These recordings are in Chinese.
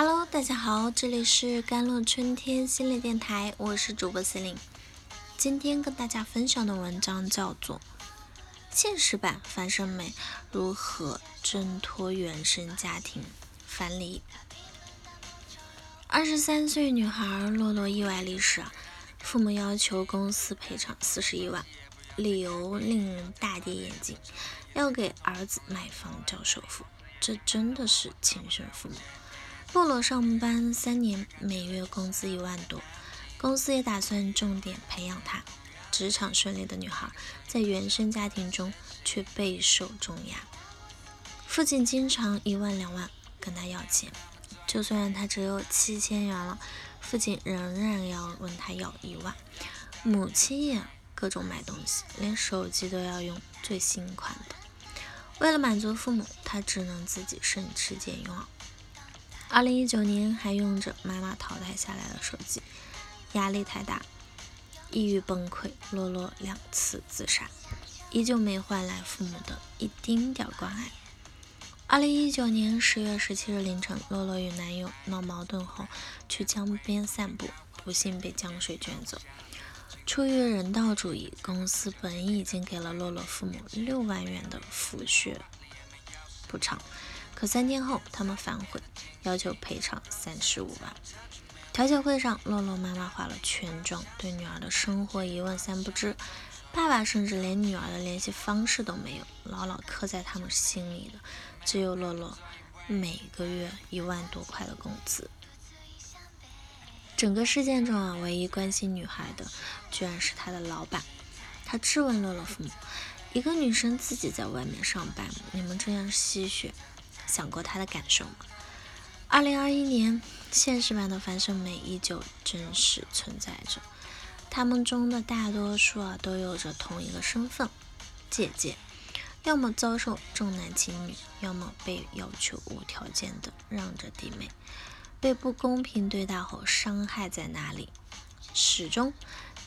Hello，大家好，这里是甘露春天心理电台，我是主播司令。今天跟大家分享的文章叫做《现实版樊胜美如何挣脱原生家庭樊篱》。二十三岁女孩洛洛意外离世，父母要求公司赔偿四十一万，理由令人大跌眼镜，要给儿子买房交首付，这真的是亲生父母。洛洛上班三年，每月工资一万多，公司也打算重点培养她。职场顺利的女孩，在原生家庭中却备受重压。父亲经常一万两万跟她要钱，就算她只有七千元了，父亲仍然要问她要一万。母亲也各种买东西，连手机都要用最新款的。为了满足父母，她只能自己省吃俭用。二零一九年还用着妈妈淘汰下来的手机，压力太大，抑郁崩溃，洛洛两次自杀，依旧没换来父母的一丁点关爱。二零一九年十月十七日凌晨，洛洛与男友闹矛盾后去江边散步，不幸被江水卷走。出于人道主义，公司本已经给了洛洛父母六万元的抚恤补偿。可三天后，他们反悔，要求赔偿三十五万。调解会上，洛洛妈妈化了全妆，对女儿的生活一问三不知。爸爸甚至连女儿的联系方式都没有，牢牢刻在他们心里的只有洛洛每个月一万多块的工资。整个事件中啊，唯一关心女孩的，居然是她的老板。他质问洛洛父母：“一个女生自己在外面上班，你们这样吸血？”想过他的感受吗？二零二一年，现实版的樊胜美依旧真实存在着。他们中的大多数啊，都有着同一个身份——姐姐，要么遭受重男轻女，要么被要求无条件的让着弟妹。被不公平对待后，伤害在哪里？始终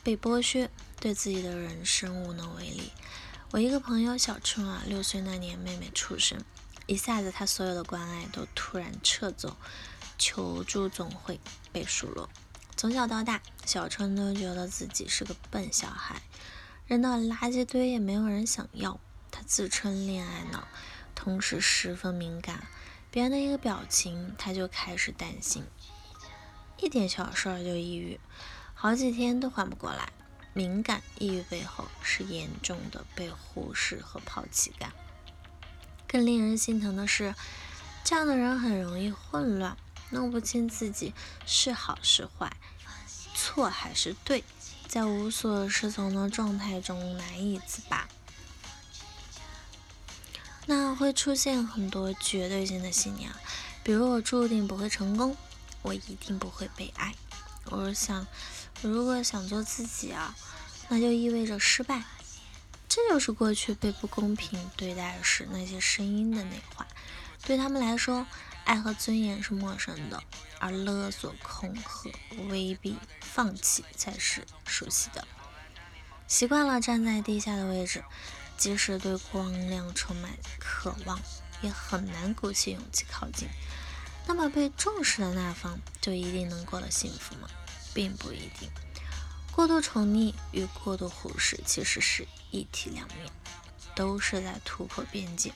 被剥削，对自己的人生无能为力。我一个朋友小春啊，六岁那年妹妹出生。一下子，他所有的关爱都突然撤走，求助总会被数落。从小到大，小春都觉得自己是个笨小孩，扔到垃圾堆也没有人想要。他自称恋爱脑，同时十分敏感，别人的一个表情他就开始担心，一点小事儿就抑郁，好几天都缓不过来。敏感抑郁背后是严重的被忽视和抛弃感。更令人心疼的是，这样的人很容易混乱，弄不清自己是好是坏，错还是对，在无所适从的状态中难以自拔。那会出现很多绝对性的信念，比如我注定不会成功，我一定不会被爱。我想，如果想做自己啊，那就意味着失败。这就是过去被不公平对待时那些声音的内化。对他们来说，爱和尊严是陌生的，而勒索、恐吓、威逼、放弃才是熟悉的。习惯了站在地下的位置，即使对光亮充满渴望，也很难鼓起勇气靠近。那么，被重视的那方就一定能过得幸福吗？并不一定。过度宠溺与过度忽视其实是一体两面，都是在突破边界，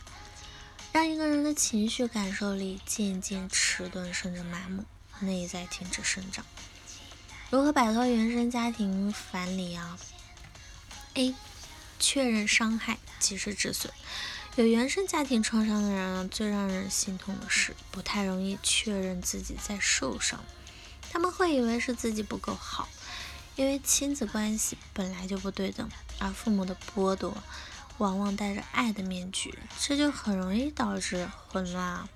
让一个人的情绪感受力渐渐迟钝甚至麻木，内在停止生长。如何摆脱原生家庭樊篱啊？A. 确认伤害，及时止损。有原生家庭创伤的人啊，最让人心痛的是，不太容易确认自己在受伤，他们会以为是自己不够好。因为亲子关系本来就不对等，而父母的剥夺往往戴着爱的面具，这就很容易导致混乱。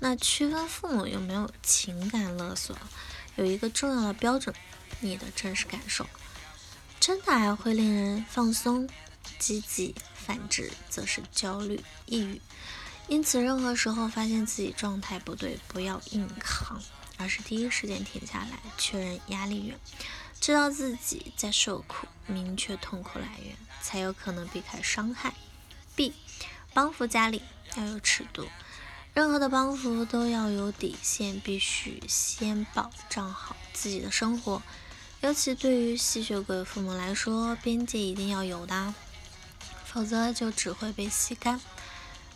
那区分父母有没有情感勒索，有一个重要的标准：你的真实感受。真的爱会令人放松、积极，反之则是焦虑、抑郁。因此，任何时候发现自己状态不对，不要硬扛。而是第一时间停下来，确认压力源，知道自己在受苦，明确痛苦来源，才有可能避开伤害。B，帮扶家里要有尺度。任何的帮扶都要有底线，必须先保障好自己的生活。尤其对于吸血鬼父母来说，边界一定要有的，否则就只会被吸干。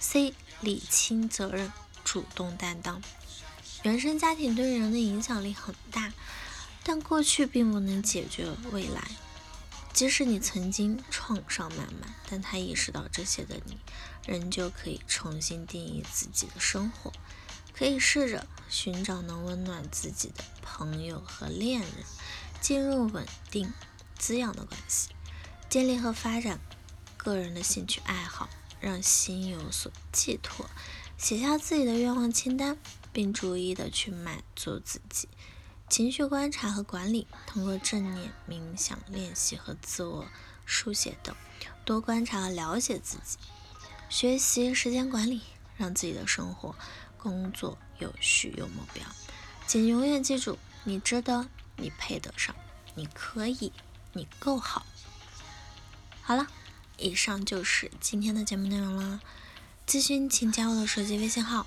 C. 理清责任，主动担当。原生家庭对人的影响力很大，但过去并不能解决未来。即使你曾经创伤满满，但他意识到这些的你，仍旧可以重新定义自己的生活。可以试着寻找能温暖自己的朋友和恋人。进入稳定、滋养的关系，建立和发展个人的兴趣爱好，让心有所寄托。写下自己的愿望清单，并逐一的去满足自己。情绪观察和管理，通过正念、冥想练习和自我书写等，多观察和了解自己。学习时间管理，让自己的生活、工作有序有目标。请永远记住，你值得。你配得上，你可以，你够好。好了，以上就是今天的节目内容了。咨询请加我的手机微信号：